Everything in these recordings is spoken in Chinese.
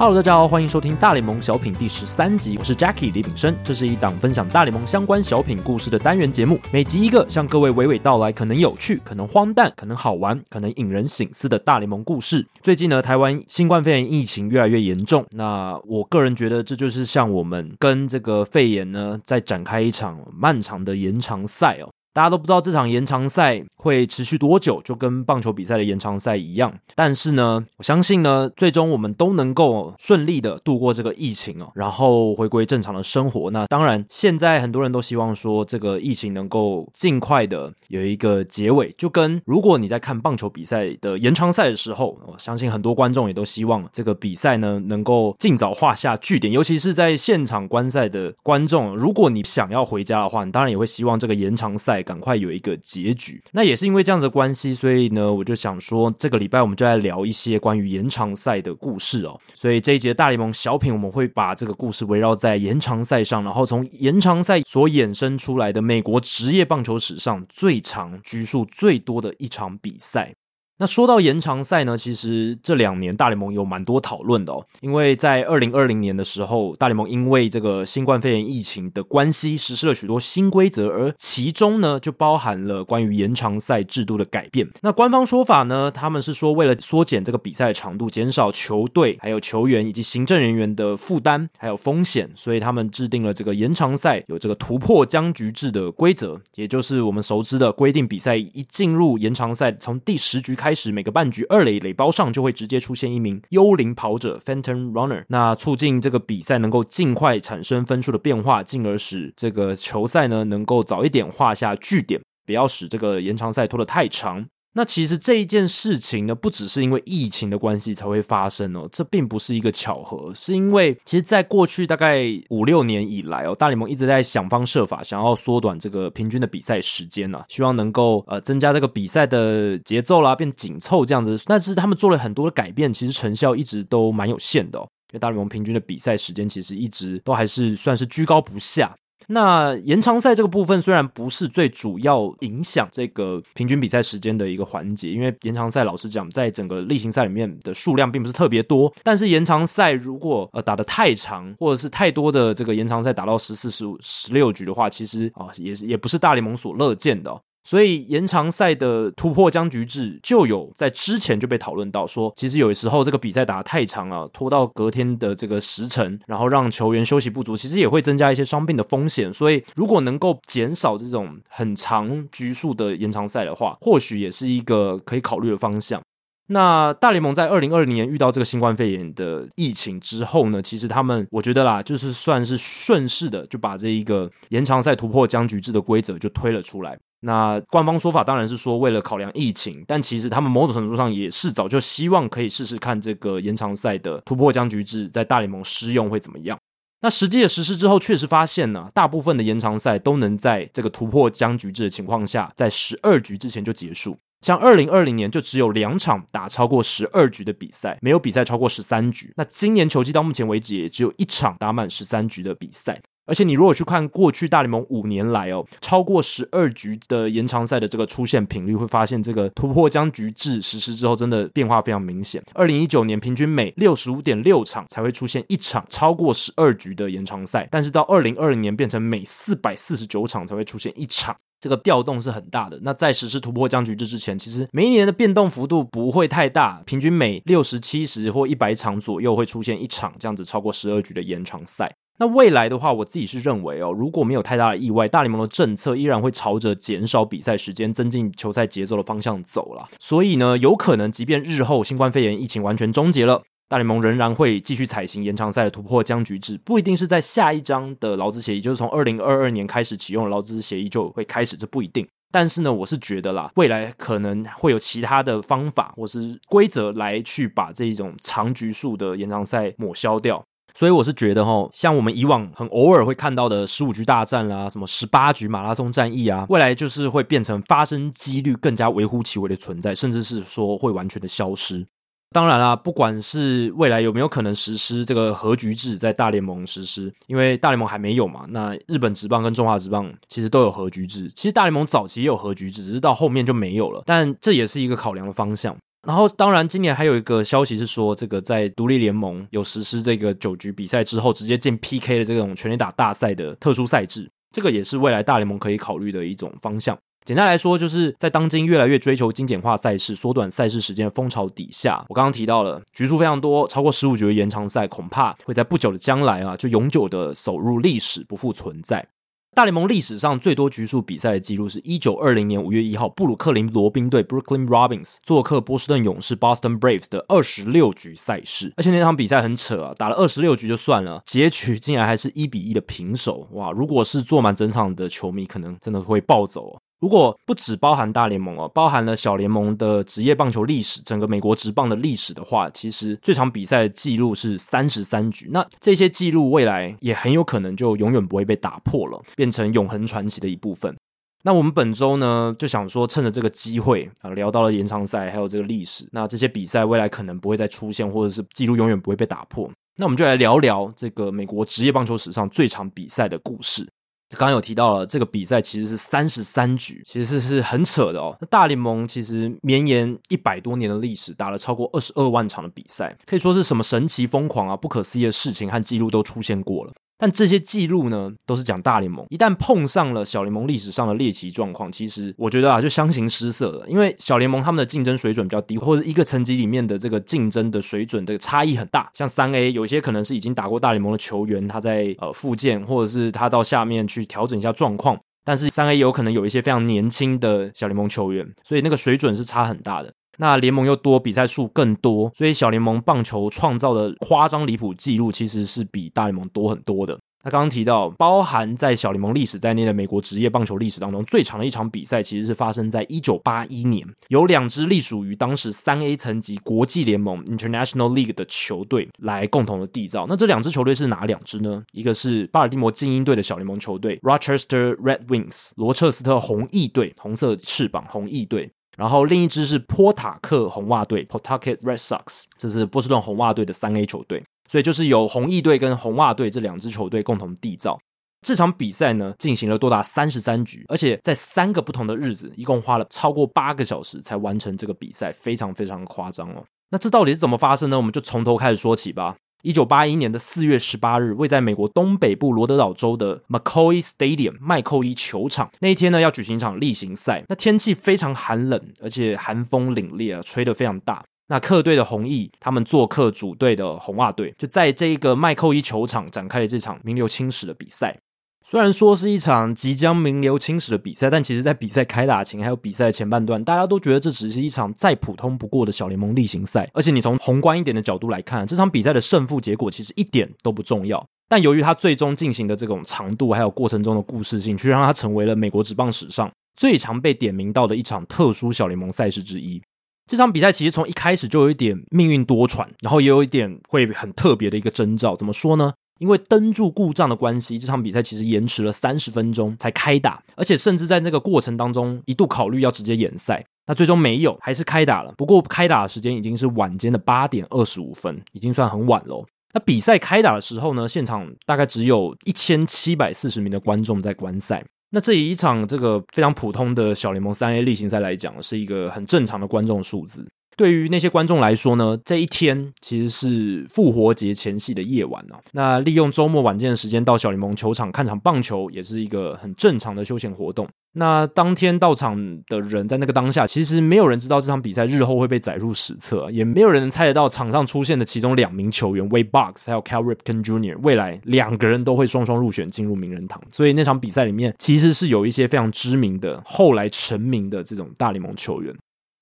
Hello，大家好，欢迎收听大联盟小品第十三集，我是 Jackie 李炳生，这是一档分享大联盟相关小品故事的单元节目，每集一个，向各位娓娓道来可能有趣、可能荒诞、可能好玩、可能引人省思的大联盟故事。最近呢，台湾新冠肺炎疫情越来越严重，那我个人觉得这就是像我们跟这个肺炎呢，在展开一场漫长的延长赛哦。大家都不知道这场延长赛会持续多久，就跟棒球比赛的延长赛一样。但是呢，我相信呢，最终我们都能够顺利的度过这个疫情哦，然后回归正常的生活。那当然，现在很多人都希望说，这个疫情能够尽快的有一个结尾。就跟如果你在看棒球比赛的延长赛的时候，我相信很多观众也都希望这个比赛呢能够尽早画下句点。尤其是在现场观赛的观众，如果你想要回家的话，你当然也会希望这个延长赛。赶快有一个结局。那也是因为这样子的关系，所以呢，我就想说，这个礼拜我们就来聊一些关于延长赛的故事哦。所以这一节大联盟小品，我们会把这个故事围绕在延长赛上，然后从延长赛所衍生出来的美国职业棒球史上最长局数最多的一场比赛。那说到延长赛呢，其实这两年大联盟有蛮多讨论的哦，因为在二零二零年的时候，大联盟因为这个新冠肺炎疫情的关系，实施了许多新规则，而其中呢就包含了关于延长赛制度的改变。那官方说法呢，他们是说为了缩减这个比赛的长度，减少球队、还有球员以及行政人员的负担还有风险，所以他们制定了这个延长赛有这个突破僵局制的规则，也就是我们熟知的规定，比赛一进入延长赛，从第十局开开始每个半局二垒垒包上就会直接出现一名幽灵跑者 （Phantom Runner），那促进这个比赛能够尽快产生分数的变化，进而使这个球赛呢能够早一点画下句点，不要使这个延长赛拖得太长。那其实这一件事情呢，不只是因为疫情的关系才会发生哦，这并不是一个巧合，是因为其实在过去大概五六年以来哦，大联盟一直在想方设法想要缩短这个平均的比赛时间啊，希望能够呃增加这个比赛的节奏啦，变紧凑这样子。但是他们做了很多的改变，其实成效一直都蛮有限的哦，因为大联盟平均的比赛时间其实一直都还是算是居高不下。那延长赛这个部分虽然不是最主要影响这个平均比赛时间的一个环节，因为延长赛老实讲，在整个例行赛里面的数量并不是特别多。但是延长赛如果呃打的太长，或者是太多的这个延长赛打到十四、十五、十六局的话，其实啊、也是也不是大联盟所乐见的、所以延长赛的突破僵局制就有在之前就被讨论到说，其实有时候这个比赛打得太长了，拖到隔天的这个时辰，然后让球员休息不足，其实也会增加一些伤病的风险。所以如果能够减少这种很长局数的延长赛的话，或许也是一个可以考虑的方向。那大联盟在二零二零年遇到这个新冠肺炎的疫情之后呢，其实他们我觉得啦，就是算是顺势的就把这一个延长赛突破僵局制的规则就推了出来。那官方说法当然是说为了考量疫情，但其实他们某种程度上也是早就希望可以试试看这个延长赛的突破僵局制在大联盟施用会怎么样。那实际的实施之后，确实发现呢、大部分的延长赛都能在这个突破僵局制的情况下，在十二局之前就结束。像二零二零年就只有两场打超过十二局的比赛，没有比赛超过十三局。那今年球季到目前为止也只有一场打满十三局的比赛。而且你如果去看过去大联盟五年来哦，超过十二局的延长赛的这个出现频率，会发现这个突破僵局制实施之后，真的变化非常明显。二零一九年平均每六十五点六场才会出现一场超过十二局的延长赛，但是到二零二零年变成每四百四十九场才会出现一场，这个调动是很大的。那在实施突破僵局制之前，其实每一年的变动幅度不会太大，平均每六十七十或一百场左右会出现一场这样子超过十二局的延长赛。那未来的话，我自己是认为哦，如果没有太大的意外，大联盟的政策依然会朝着减少比赛时间、增进球赛节奏的方向走了。所以呢，有可能即便日后新冠肺炎疫情完全终结了，大联盟仍然会继续采行延长赛的突破僵局制，不一定是在下一章的劳资协议，就是从二零二二年开始启用的劳资协议就会开始，这不一定。但是呢，我是觉得啦，未来可能会有其他的方法或是规则来去把这一种长局数的延长赛抹消掉。所以我是觉得哈，像我们以往很偶尔会看到的十五局大战啦，什么十八局马拉松战役啊，未来就是会变成发生几率更加微乎其微的存在，甚至是说会完全的消失。当然啦，不管是未来有没有可能实施这个和局制，在大联盟实施，因为大联盟还没有嘛。那日本职棒跟中华职棒其实都有和局制，其实大联盟早期也有和局制，只是到后面就没有了。但这也是一个考量的方向。然后，当然今年还有一个消息是说，这个在独立联盟有实施这个九局比赛之后，直接进 PK 的这种全垒打大赛的特殊赛制，这个也是未来大联盟可以考虑的一种方向。简单来说，就是在当今越来越追求精简化赛事、缩短赛事时间的风潮底下，我刚刚提到了局数非常多，超过十五局的延长赛，恐怕会在不久的将来啊，就永久的走入历史，不复存在。大联盟历史上最多局数比赛的记录是一九二零年五月一号，布鲁克林罗宾队 （Brooklyn Robins） 做客波士顿勇士 （Boston Braves） 的二十六局赛事，而且那场比赛很扯啊，打了二十六局就算了，结局竟然还是一比一的平手，哇！如果是坐满整场的球迷，可能真的会暴走。如果不只包含大联盟哦，包含了小联盟的职业棒球历史，整个美国职棒的历史的话，其实最长比赛记录是三十三局。那这些记录未来也很有可能就永远不会被打破了，变成永恒传奇的一部分。那我们本周呢，就想说趁着这个机会啊，聊到了延长赛，还有这个历史。那这些比赛未来可能不会再出现，或者是记录永远不会被打破。那我们就来聊聊这个美国职业棒球史上最长比赛的故事。刚刚有提到了这个比赛其实是三十三局，其实是很扯的哦。那大联盟其实绵延一百多年的历史，打了超过二十二万场的比赛，可以说是什么神奇疯狂啊、不可思议的事情和记录都出现过了。但这些记录呢，都是讲大联盟。一旦碰上了小联盟历史上的猎奇状况，其实我觉得啊，就相形失色了。因为小联盟他们的竞争水准比较低，或者一个层级里面的这个竞争的水准的差异很大。像三 A 有些可能是已经打过大联盟的球员，他在呃复健，或者是他到下面去调整一下状况。但是三 A 有可能有一些非常年轻的小联盟球员，所以那个水准是差很大的。那联盟又多，比赛数更多，所以小联盟棒球创造的夸张离谱记录其实是比大联盟多很多的。那刚刚提到，包含在小联盟历史在内的美国职业棒球历史当中，最长的一场比赛其实是发生在一九八一年，有两支隶属于当时三 A 层级国际联盟 International League 的球队来共同的缔造。那这两支球队是哪两支呢？一个是巴尔的摩精英队的小联盟球队 Rochester Red Wings 罗彻斯特红翼队，红色翅膀红翼队。然后另一支是波塔克红袜队 Potucket Red Sox），这是波士顿红袜队的三 A 球队。所以就是由红翼队跟红袜队这两支球队共同缔造这场比赛呢，进行了多达三十三局，而且在三个不同的日子，一共花了超过八个小时才完成这个比赛，非常非常夸张哦。那这到底是怎么发生呢？我们就从头开始说起吧。一九八一年的四月十八日，位在美国东北部罗德岛州的 McCoy Stadium 麦扣伊球场，那一天呢要举行一场例行赛。那天气非常寒冷，而且寒风凛冽啊，吹得非常大。那客队的红翼，他们做客主队的红袜队，就在这一个麦扣伊球场展开了这场名留青史的比赛。虽然说是一场即将名留青史的比赛，但其实在比赛开打前，还有比赛前半段，大家都觉得这只是一场再普通不过的小联盟例行赛。而且你从宏观一点的角度来看，这场比赛的胜负结果其实一点都不重要。但由于它最终进行的这种长度，还有过程中的故事性，却让它成为了美国职棒史上最常被点名到的一场特殊小联盟赛事之一。这场比赛其实从一开始就有一点命运多舛，然后也有一点会很特别的一个征兆。怎么说呢？因为灯柱故障的关系，这场比赛其实延迟了三十分钟才开打，而且甚至在那个过程当中一度考虑要直接演赛，那最终没有，还是开打了。不过开打的时间已经是晚间的八点二十五分，已经算很晚了。那比赛开打的时候呢，现场大概只有一千七百四十名的观众在观赛。那这一场这个非常普通的小联盟三 A 例行赛来讲，是一个很正常的观众数字。对于那些观众来说呢，这一天其实是复活节前夕的夜晚啊。那利用周末晚间的时间到小联盟球场看场棒球，也是一个很正常的休闲活动。那当天到场的人，在那个当下，其实没有人知道这场比赛日后会被载入史册，也没有人能猜得到场上出现的其中两名球员 Way Box 还有 Cal Ripken Jr. 未来两个人都会双双入选进入名人堂。所以那场比赛里面，其实是有一些非常知名的、后来成名的这种大联盟球员。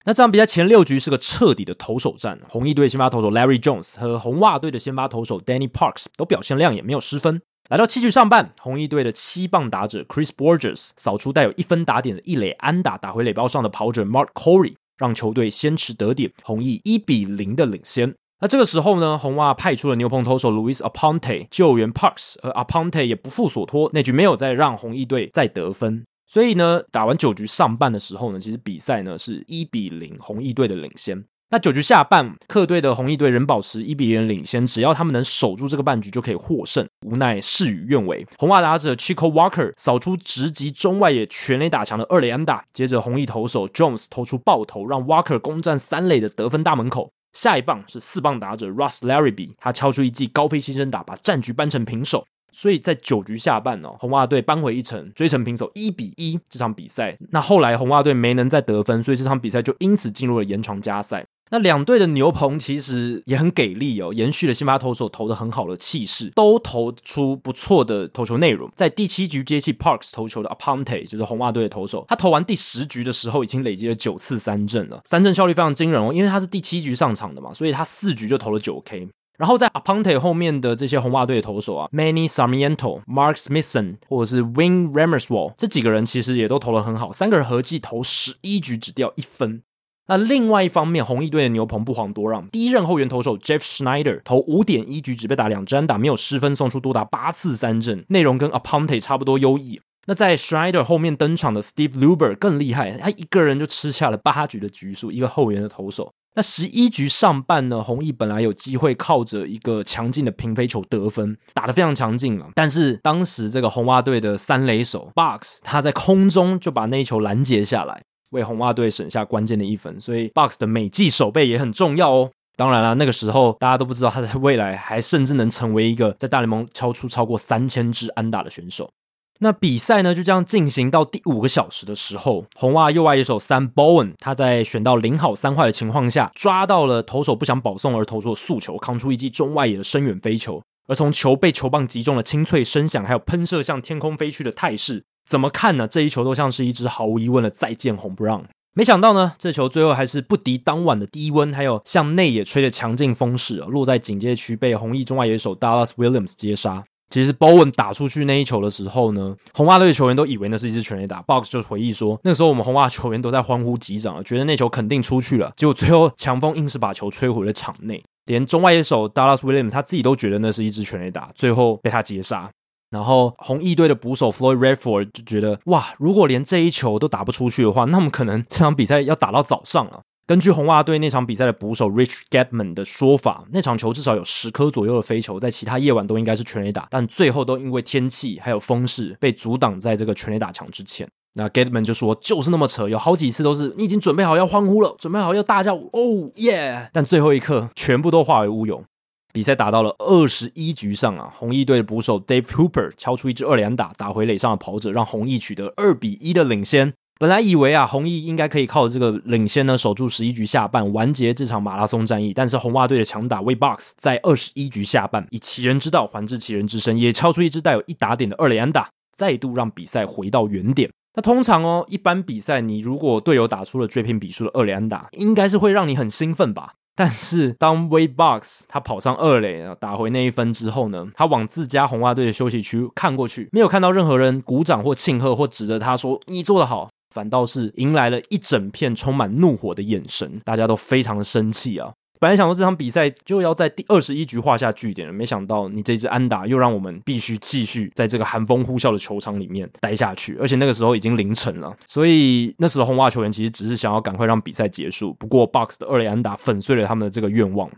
那这场比赛前六局是个彻底的投手战，红衣队先发投手 Larry Jones 和红袜队的先发投手 Danny Parks 都表现亮眼，没有失分。来到七局上半，红衣队的七棒打者 Chris Borges 扫出带有一分打点的一垒安打，打回垒包上的跑者 Mark Corey，让球队先持得点，红衣一比零的领先。那这个时候呢，红袜派出了牛棚投手 Louis Aponte 救援 Parks，而 Aponte 也不负所托，那局没有再让红衣队再得分。所以呢，打完九局上半的时候呢，其实比赛呢是一比零红翼队的领先。那九局下半，客队的红翼队仍保持一比零领先，只要他们能守住这个半局就可以获胜。无奈事与愿违，红袜打者 Chico Walker 扫出直击中外野全垒打墙的二垒安打，接着红翼投手 Jones 投出爆头，让 Walker 攻占三垒的得分大门口。下一棒是四棒打者 Russ Larrabee，他敲出一记高飞牺牲打，把战局扳成平手。所以在九局下半哦，红袜队扳回一城，追成平手一比一这场比赛。那后来红袜队没能再得分，所以这场比赛就因此进入了延长加赛。那两队的牛棚其实也很给力哦，延续了先发投手投的很好的气势，都投出不错的投球内容。在第七局接替 Parks 投球的 Aponte 就是红袜队的投手，他投完第十局的时候已经累积了九次三振了，三振效率非常惊人哦。因为他是第七局上场的嘛，所以他四局就投了九 K。然后在 Aponte 后面的这些红袜队的投手啊，Manny Sarmiento、Mark Smithson 或者是 Wing Ramerswald 这几个人其实也都投的很好，三个人合计投十一局只掉一分。那另外一方面，红翼队的牛棚不遑多让，第一任后援投手 Jeff Schneider 投五点一局只被打两支安打，没有失分，送出多达八次三振，内容跟 Aponte 差不多优异。那在 Schneider 后面登场的 Steve Luber 更厉害，他一个人就吃下了八局的局数，一个后援的投手。那十一局上半呢，红毅本来有机会靠着一个强劲的平飞球得分，打得非常强劲了。但是当时这个红袜队的三垒手 Box 他在空中就把那一球拦截下来。为红袜队省下关键的一分，所以 Box 的美技守备也很重要哦。当然了，那个时候大家都不知道他在未来还甚至能成为一个在大联盟敲出超过三千支安打的选手。那比赛呢就这样进行到第五个小时的时候，红袜右外野手 Sam Bowen 他在选到零好三坏的情况下，抓到了投手不想保送而投出的速球，扛出一记中外野的深远飞球。而从球被球棒击中的清脆声响，还有喷射向天空飞去的态势。怎么看呢？这一球都像是一支毫无疑问的再见红不让。没想到呢，这球最后还是不敌当晚的低温，还有向内野吹的强劲风势，落在警戒区被红翼中外野手 Dallas Williams 接杀。其实 Bowen 打出去那一球的时候呢，红袜队的球员都以为那是一支全垒打。Box 就回忆说，那时候我们红袜球员都在欢呼击掌了，觉得那球肯定出去了。结果最后强风硬是把球吹回了场内，连中外野手 Dallas Williams 他自己都觉得那是一支全垒打，最后被他截杀。然后红翼队的捕手 Floyd Redford 就觉得哇，如果连这一球都打不出去的话，那么可能这场比赛要打到早上了。根据红袜队那场比赛的捕手 Rich Getman 的说法，那场球至少有十颗左右的飞球，在其他夜晚都应该是全垒打，但最后都因为天气还有风势被阻挡在这个全垒打墙之前。那 Getman 就说，就是那么扯，有好几次都是你已经准备好要欢呼了，准备好要大叫哦耶，但最后一刻全部都化为乌有。比赛打到了二十一局上啊，红衣队的捕手 Dave Hooper 敲出一支二连打，打回垒上的跑者，让红衣取得二比一的领先。本来以为啊，红翼应该可以靠这个领先呢，守住十一局下半，完结这场马拉松战役。但是红袜队的强打 Wade Boggs 在二十一局下半以其人之道还治其人之身，也敲出一支带有一打点的二垒安打，再度让比赛回到原点。那通常哦，一般比赛你如果队友打出了追平比数的二垒安打，应该是会让你很兴奋吧？但是当 Wade Boggs 他跑上二垒打回那一分之后呢，他往自家红袜队的休息区看过去，没有看到任何人鼓掌或庆贺或指着他说“你做得好”，反倒是迎来了一整片充满怒火的眼神，大家都非常的生气啊。本来想说这场比赛就要在第二十一局画下句点了，没想到你这支安打又让我们必须继续在这个寒风呼啸的球场里面待下去，而且那个时候已经凌晨了，所以那时候红袜球员其实只是想要赶快让比赛结束。不过 Box 的二垒安打粉碎了他们的这个愿望。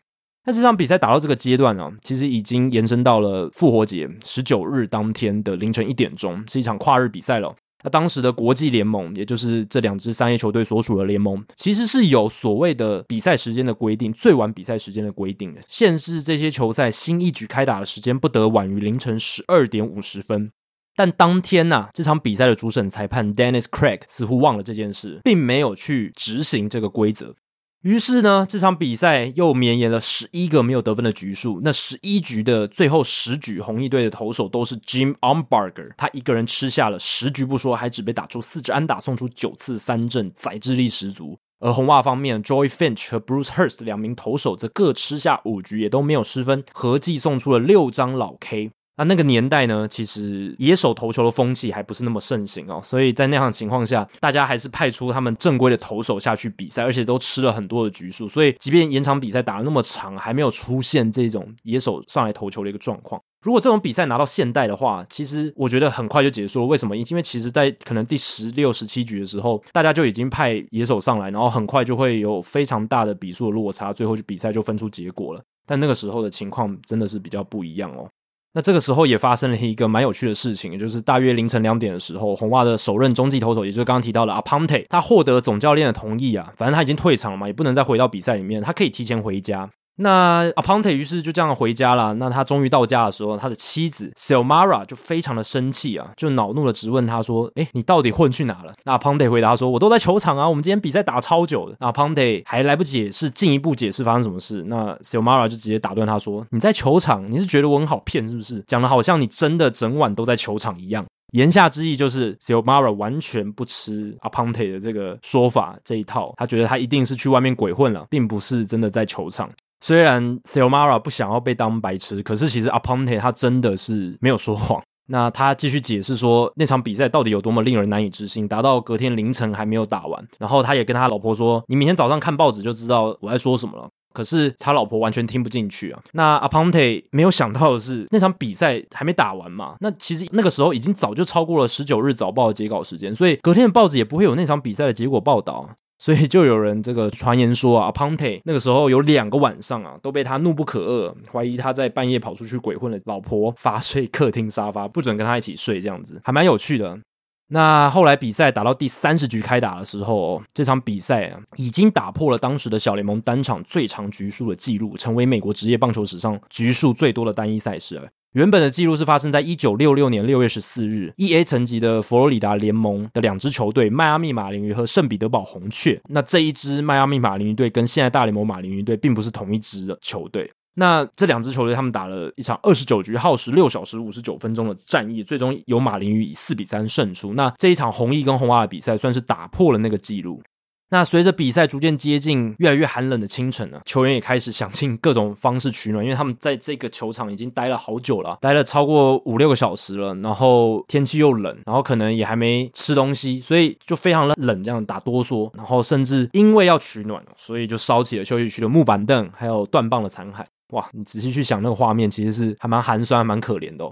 那这场比赛打到这个阶段呢，其实已经延伸到了复活节十九日当天的凌晨一点钟，是一场跨日比赛了。那当时的国际联盟，也就是这两支三 A 球队所属的联盟，其实是有所谓的比赛时间的规定，最晚比赛时间的规定的，限制这些球赛新一局开打的时间不得晚于凌晨十二点五十分。但当天呐、这场比赛的主审裁判 Dennis Craig 似乎忘了这件事，并没有去执行这个规则。于是呢，这场比赛又绵延了十一个没有得分的局数。那十一局的最后十局，红翼队的投手都是 Jim Umbarger，他一个人吃下了十局不说，还只被打出四支安打，送出九次三振，宰制力十足。而红袜方面，Joy Finch 和 Bruce Hurst 两名投手则各吃下五局，也都没有失分，合计送出了六张老 K。那那个年代呢，其实野手投球的风气还不是那么盛行哦，所以在那样的情况下，大家还是派出他们正规的投手下去比赛，而且都吃了很多的局数，所以即便延长比赛打了那么长，还没有出现这种野手上来投球的一个状况。如果这种比赛拿到现代的话，其实我觉得很快就结束了。为什么？因为其实，在可能第十六、十七局的时候，大家就已经派野手上来，然后很快就会有非常大的比数的落差，最后就比赛就分出结果了。但那个时候的情况真的是比较不一样哦。那这个时候也发生了一个蛮有趣的事情，就是大约凌晨两点的时候，红袜的首任中继投手，也就是刚刚提到的 Aponte，他获得总教练的同意啊，反正他已经退场了嘛，也不能再回到比赛里面，他可以提前回家。那 Aponte 于是就这样回家了。那他终于到家的时候，他的妻子 Xiomara 就非常的生气啊，就恼怒的质问他说：“诶，你到底混去哪了？”那 Aponte 回答说：“我都在球场啊，我们今天比赛打超久的。”那 Aponte 还来不及解释，进一步解释发生什么事，那 Xiomara 就直接打断他说：“你在球场，你是觉得我很好骗是不是？讲的好像你真的整晚都在球场一样。”言下之意就是 Xiomara 完全不吃 Aponte 的这个说法这一套，他觉得他一定是去外面鬼混了，并不是真的在球场。虽然 Xiomara 不想要被当白痴，可是其实 Aponte 他真的是没有说谎。那他继续解释说，那场比赛到底有多么令人难以置信，达到隔天凌晨还没有打完。然后他也跟他老婆说：“你明天早上看报纸就知道我在说什么了。”可是他老婆完全听不进去啊。那 Aponte 没有想到的是，那场比赛还没打完嘛。那其实那个时候已经早就超过了十九日早报的截稿时间，所以隔天的报纸也不会有那场比赛的结果报道。所以就有人这个传言说啊，Aponte 那个时候有两个晚上啊，都被他怒不可遏，怀疑他在半夜跑出去鬼混的老婆罚睡客厅沙发，不准跟他一起睡，这样子还蛮有趣的。那后来比赛打到第三十局开打的时候，这场比赛啊已经打破了当时的小联盟单场最长局数的记录，成为美国职业棒球史上局数最多的单一赛事了。原本的记录是发生在一九六六年六月十四日，E A 层级的佛罗里达联盟的两支球队迈阿密马林鱼和圣彼得堡红雀。那这一支迈阿密马林鱼队跟现在大联盟马林鱼队并不是同一支的球队。那这两支球队他们打了一场二十九局耗时六小时五十九分钟的战役，最终由马林鱼以四比三胜出。那这一场红翼跟红袜的比赛算是打破了那个记录。那随着比赛逐渐接近越来越寒冷的清晨呢，球员也开始想尽各种方式取暖，因为他们在这个球场已经待了好久了，待了超过五六个小时了，然后天气又冷，然后可能也还没吃东西，所以就非常的冷，这样打哆嗦，然后甚至因为要取暖，所以就烧起了休息区的木板凳，还有断棒的残骸。哇，你仔细去想那个画面，其实是还蛮寒酸，还蛮可怜的。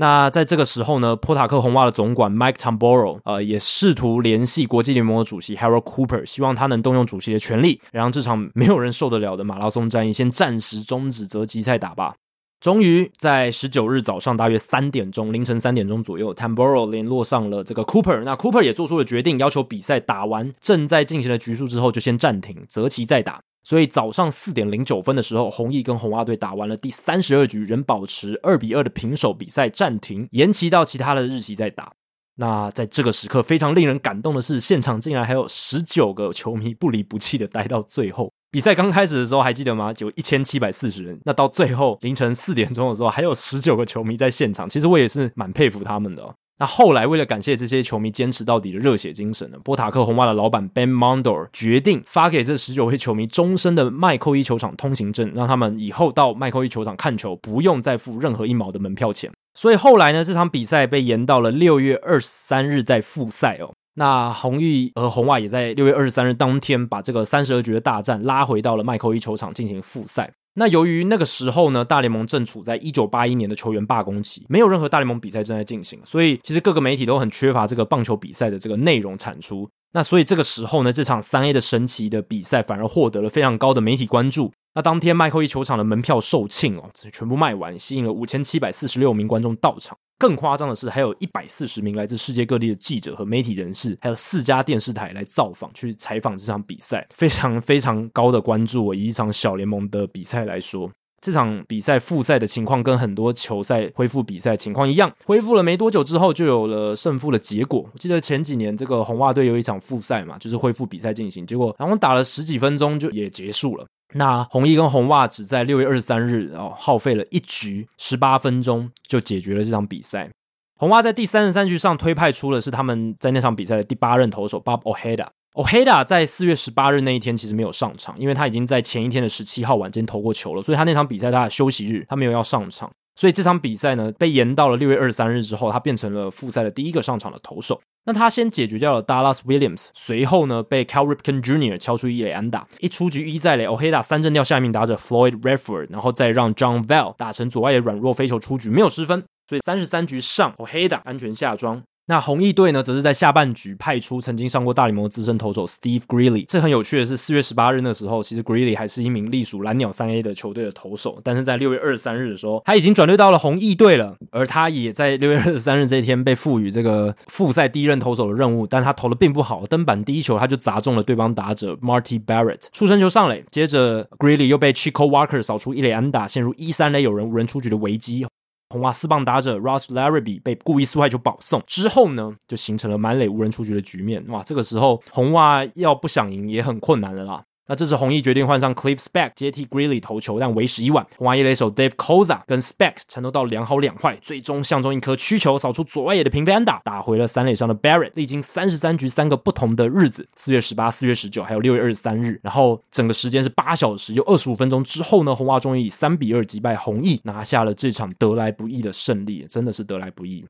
那在这个时候呢，波塔克红袜的总管 Mike Tamboro 呃也试图联系国际联盟的主席 Harold Cooper，希望他能动用主席的权力，让这场没有人受得了的马拉松战役先暂时终止，择期赛打吧。终于在十九日早上大约三点钟，凌晨三点钟左右，Tamborro 联络上了这个 Cooper，那 Cooper 也做出了决定，要求比赛打完正在进行的局数之后就先暂停，择期再打。所以早上四点零九分的时候，红毅跟红袜队打完了第三十二局，仍保持二比二的平手，比赛暂停，延期到其他的日期再打。那在这个时刻，非常令人感动的是，现场竟然还有十九个球迷不离不弃的待到最后。比赛刚开始的时候还记得吗？有一千七百四十人。那到最后凌晨四点钟的时候，还有十九个球迷在现场。其实我也是蛮佩服他们的。那后来，为了感谢这些球迷坚持到底的热血精神呢，波塔克红袜的老板 Ben Mondor 决定发给这十九位球迷终身的麦扣一球场通行证，让他们以后到麦扣一球场看球不用再付任何一毛的门票钱。所以后来呢，这场比赛被延到了六月二十三日再复赛哦。那红翼和红袜也在六月二十三日当天把这个三十二局的大战拉回到了麦扣一球场进行复赛。那由于那个时候呢，大联盟正处在一九八一年的球员罢工期，没有任何大联盟比赛正在进行，所以其实各个媒体都很缺乏这个棒球比赛的这个内容产出。那所以这个时候呢，这场三 A 的神奇的比赛反而获得了非常高的媒体关注。那当天麦克一球场的门票售罄哦，全部卖完，吸引了五千七百四十六名观众到场。更夸张的是，还有一百四十名来自世界各地的记者和媒体人士，还有四家电视台来造访，去采访这场比赛，非常非常高的关注。以一场小联盟的比赛来说，这场比赛复赛的情况跟很多球赛恢复比赛情况一样，恢复了没多久之后就有了胜负的结果。我记得前几年这个红袜队有一场复赛嘛，就是恢复比赛进行，结果然后打了十几分钟就也结束了。那红衣跟红袜只在六月二十三日哦，耗费了一局十八分钟就解决了这场比赛。红袜在第三十三局上推派出的是他们在那场比赛的第八任投手 Bob Ojeda。Ojeda 在四月十八日那一天其实没有上场，因为他已经在前一天的十七号晚间投过球了，所以他那场比赛他的休息日他没有要上场。所以这场比赛呢被延到了六月二十三日之后，他变成了复赛的第一个上场的投手。那他先解决掉了 Dallas Williams，随后呢被 Cal Ripken Jr. 敲出一垒安打，一出局一再垒，Ojeda 三振掉下一名打者 Floyd Redford，然后再让 John Val 打成左外野软弱飞球出局，没有失分，所以三十三局上 Ojeda 安全下庄。那红翼队呢，则是在下半局派出曾经上过大联盟的资深投手 Steve Greeley。这很有趣的是，四月十八日那时候，其实 Greeley 还是一名隶属蓝鸟三 A 的球队的投手，但是在六月二十三日的时候，他已经转队到了红翼队了。而他也在六月二十三日这一天被赋予这个复赛第一任投手的任务，但他投的并不好，登板第一球他就砸中了对方打者 Marty Barrett，出身球上垒，接着 Greeley 又被 Chico Walker 扫出一垒安打，陷入一三垒有人无人出局的危机。红袜四棒打者 Ross Larrabee 被故意速害球保送之后呢，就形成了满垒无人出局的局面。哇，这个时候红袜要不想赢也很困难了啦。那这次红翼决定换上 Cliff Spec 接替 Greeley 投球，但为时已晚。红袜一垒手 Dave Kosa 跟 Speck 缠斗到两好两坏，最终相中一颗曲球扫出左外野的平飞安打，打回了三垒上的 Barrett。历经三十三局三个不同的日子，四月十八、四月十九还有六月二十三日，然后整个时间是八小时又二十五分钟之后呢，红袜终于以三比二击败红翼，拿下了这场得来不易的胜利，真的是得来不易。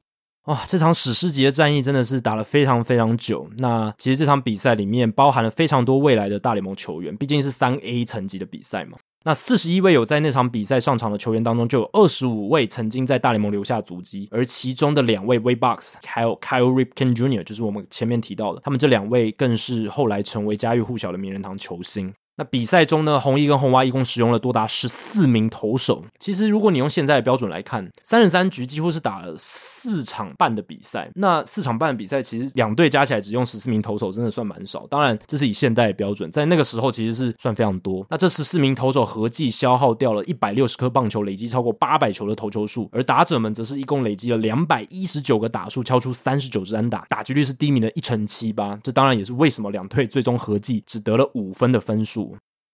哇、这场史诗级的战役真的是打了非常非常久。那其实这场比赛里面包含了非常多未来的大联盟球员，毕竟是三 A 层级的比赛嘛。那四十一位有在那场比赛上场的球员当中，就有二十五位曾经在大联盟留下足迹，而其中的两位 Wade Boggs 还有 Kyle Ripken Jr.，就是我们前面提到的，他们这两位更是后来成为家喻户晓的名人堂球星。那比赛中呢，红衣跟红袜一共使用了多达十四名投手。其实，如果你用现在的标准来看，三十三局几乎是打了四场半的比赛。那四场半的比赛，其实两队加起来只用十四名投手，真的算蛮少。当然，这是以现代的标准，在那个时候其实是算非常多。那这十四名投手合计消耗掉了一百六十颗棒球，累积超过八百球的投球数，而打者们则是一共累积了两百一十九个打数，敲出三十九支安打，打击率是低迷的一成七八。这当然也是为什么两队最终合计只得了五分的分数。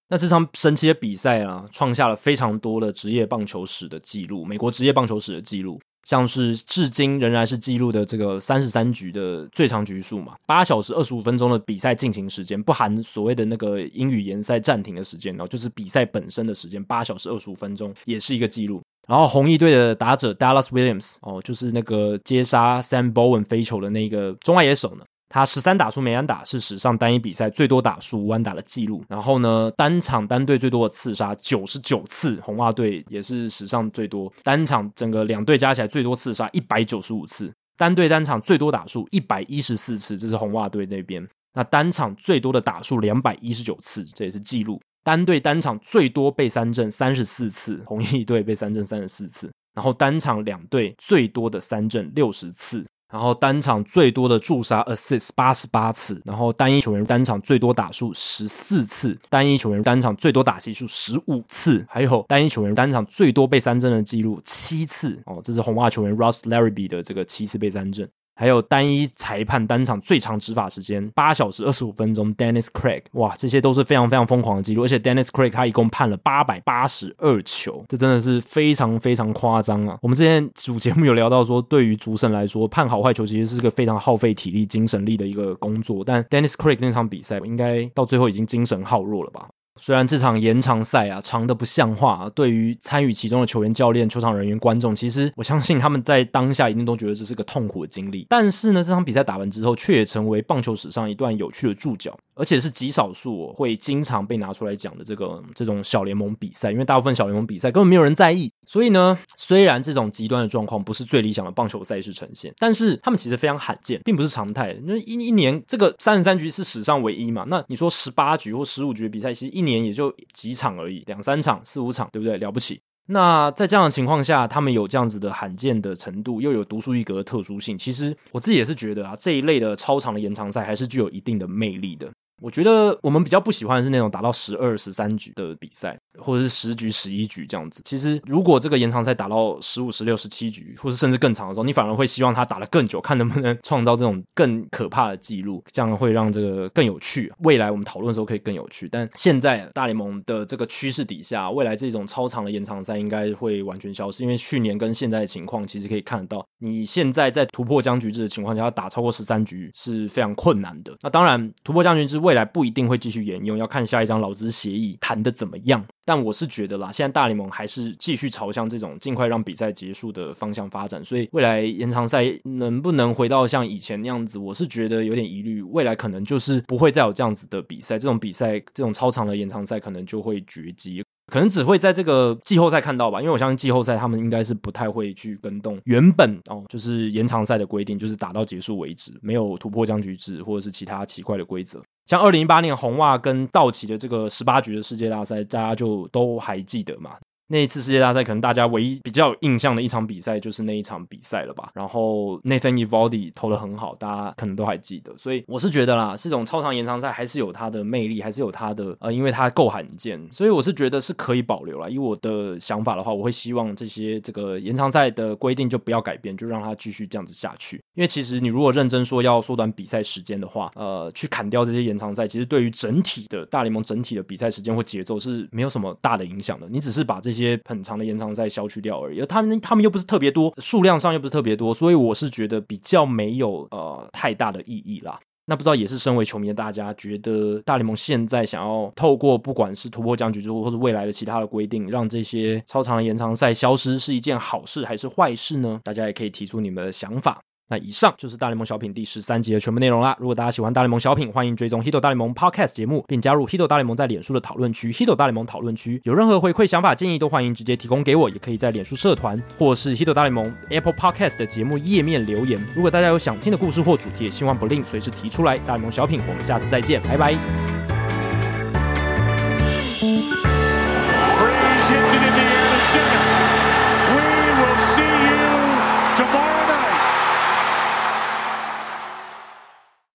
那这场神奇的比赛啊，创下了非常多的职业棒球史的记录，美国职业棒球史的记录，像是至今仍然是记录的这个三十三局的最长局数嘛，八小时二十五分钟的比赛进行时间，不含所谓的那个英语联赛暂停的时间，然后就是比赛本身的时间，八小时二十五分钟也是一个记录。然后红衣队的打者 Dallas Williams 哦，就是那个接杀 Sam Bowen 飞球的那个中外野手呢。他十三打数没安打，是史上单一比赛最多打数无安打的记录。然后呢，单场单队最多的刺杀九十九次，红袜队也是史上最多。单场整个两队加起来最多刺杀一百九十五次，单队单场最多打数一百一十四次，这是红袜队那边。那单场最多的打数两百一十九次，这也是记录。单队单场最多被三振三十四次，红衣队被三振三十四次。然后单场两队最多的三振六十次。然后单场最多的助杀 assist 八十八次，然后单一球员单场最多打数十四次，单一球员单场最多打席数十五次，还有单一球员单场最多被三振的记录七次哦，这是红袜球员 Ross Larrabee 的这个七次被三振。还有单一裁判单场最长执法时间八小时二十五分钟，Dennis Craig，哇，这些都是非常非常疯狂的记录，而且 Dennis Craig 他一共判了八百八十二球，这真的是非常非常夸张啊！我们之前主节目有聊到说，对于主审来说，判好坏球其实是个非常耗费体力、精神力的一个工作，但 Dennis Craig 那场比赛应该到最后已经精神耗弱了吧？虽然这场延长赛啊长的不像话啊，对于参与其中的球员、教练、球场人员、观众，其实我相信他们在当下一定都觉得这是个痛苦的经历。但是呢，这场比赛打完之后，却也成为棒球史上一段有趣的注脚，而且是极少数会经常被拿出来讲的这个这种小联盟比赛。因为大部分小联盟比赛根本没有人在意，所以呢，虽然这种极端的状况不是最理想的棒球赛事呈现，但是他们其实非常罕见，并不是常态。那一一年这个三十三局是史上唯一嘛？那你说十八局或十五局的比赛，其实一年也就几场而已，两三场、四五场，对不对？了不起。那在这样的情况下，他们有这样子的罕见的程度，又有独树一格的特殊性。其实我自己也是觉得啊，这一类的超长的延长赛还是具有一定的魅力的。我觉得我们比较不喜欢是那种打到十二、十三局的比赛，或者是十局、十一局这样子。其实，如果这个延长赛打到十五、十六、十七局，或是甚至更长的时候，你反而会希望他打得更久，看能不能创造这种更可怕的记录，这样会让这个更有趣。未来我们讨论的时候可以更有趣。但现在大联盟的这个趋势底下，未来这种超长的延长赛应该会完全消失，因为去年跟现在的情况其实可以看得到，你现在在突破僵局制的情况下，要打超过十三局是非常困难的。那当然，突破僵局制。未来不一定会继续沿用，要看下一张劳资协议谈的怎么样。但我是觉得啦，现在大联盟还是继续朝向这种尽快让比赛结束的方向发展，所以未来延长赛能不能回到像以前那样子，我是觉得有点疑虑。未来可能就是不会再有这样子的比赛，这种比赛这种超长的延长赛可能就会绝迹。可能只会在这个季后赛看到吧，因为我相信季后赛他们应该是不太会去跟动原本哦，就是延长赛的规定，就是打到结束为止，没有突破僵局制或者是其他奇怪的规则。像二零一八年红袜跟道奇的这个十八局的世界大赛，大家就都还记得嘛。那一次世界大赛，可能大家唯一比较有印象的一场比赛就是那一场比赛了吧。然后 Nathan e v a l d i 投的很好，大家可能都还记得。所以我是觉得啦，这种超长延长赛还是有它的魅力，还是有它的呃，因为它够罕见，所以我是觉得是可以保留啦。以我的想法的话，我会希望这些这个延长赛的规定就不要改变，就让它继续这样子下去。因为其实你如果认真说要缩短比赛时间的话，呃，去砍掉这些延长赛，其实对于整体的大联盟整体的比赛时间或节奏是没有什么大的影响的。你只是把这些些很长的延长赛消去掉而已，而他们他们又不是特别多，数量上又不是特别多，所以我是觉得比较没有呃太大的意义啦。那不知道也是身为球迷的大家，觉得大联盟现在想要透过不管是突破僵局之后或者未来的其他的规定，让这些超长的延长赛消失，是一件好事还是坏事呢？大家也可以提出你们的想法。那以上就是大联盟小品第十三集的全部内容啦。如果大家喜欢大联盟小品，欢迎追踪 Hito 大联盟 Podcast 节目，并加入 Hito 大联盟在脸书的讨论区。Hito 大联盟讨论区有任何回馈想法建议都欢迎直接提供给我，也可以在脸书社团或是 Hito 大联盟 Apple Podcast 的节目页面留言。如果大家有想听的故事或主题，也希望不吝随时提出来。大联盟小品，我们下次再见，拜拜。